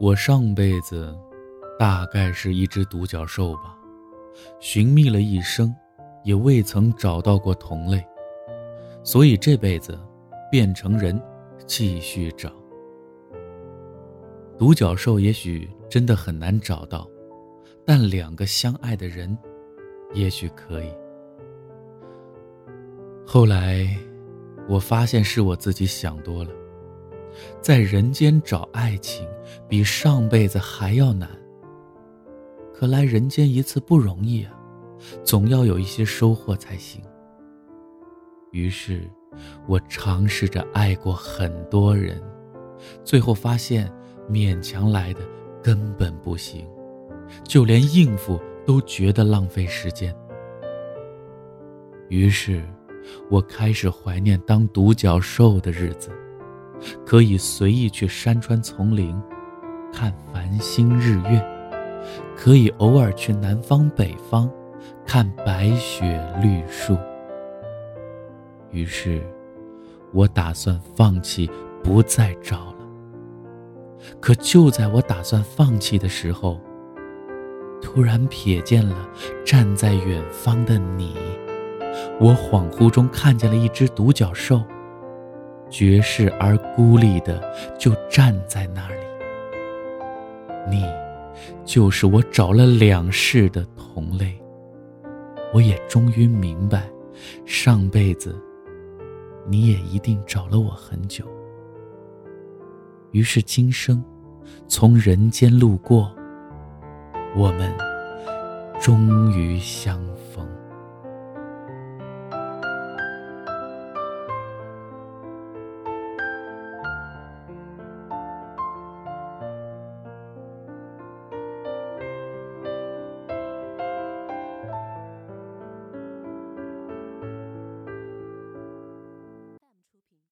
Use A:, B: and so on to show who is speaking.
A: 我上辈子大概是一只独角兽吧，寻觅了一生，也未曾找到过同类，所以这辈子变成人，继续找。独角兽也许真的很难找到，但两个相爱的人，也许可以。后来，我发现是我自己想多了。在人间找爱情，比上辈子还要难。可来人间一次不容易啊，总要有一些收获才行。于是，我尝试着爱过很多人，最后发现勉强来的根本不行，就连应付都觉得浪费时间。于是，我开始怀念当独角兽的日子。可以随意去山川丛林，看繁星日月；可以偶尔去南方北方，看白雪绿树。于是，我打算放弃，不再找了。可就在我打算放弃的时候，突然瞥见了站在远方的你。我恍惚中看见了一只独角兽。绝世而孤立的，就站在那里。你，就是我找了两世的同类。我也终于明白，上辈子，你也一定找了我很久。于是今生，从人间路过，我们终于相逢。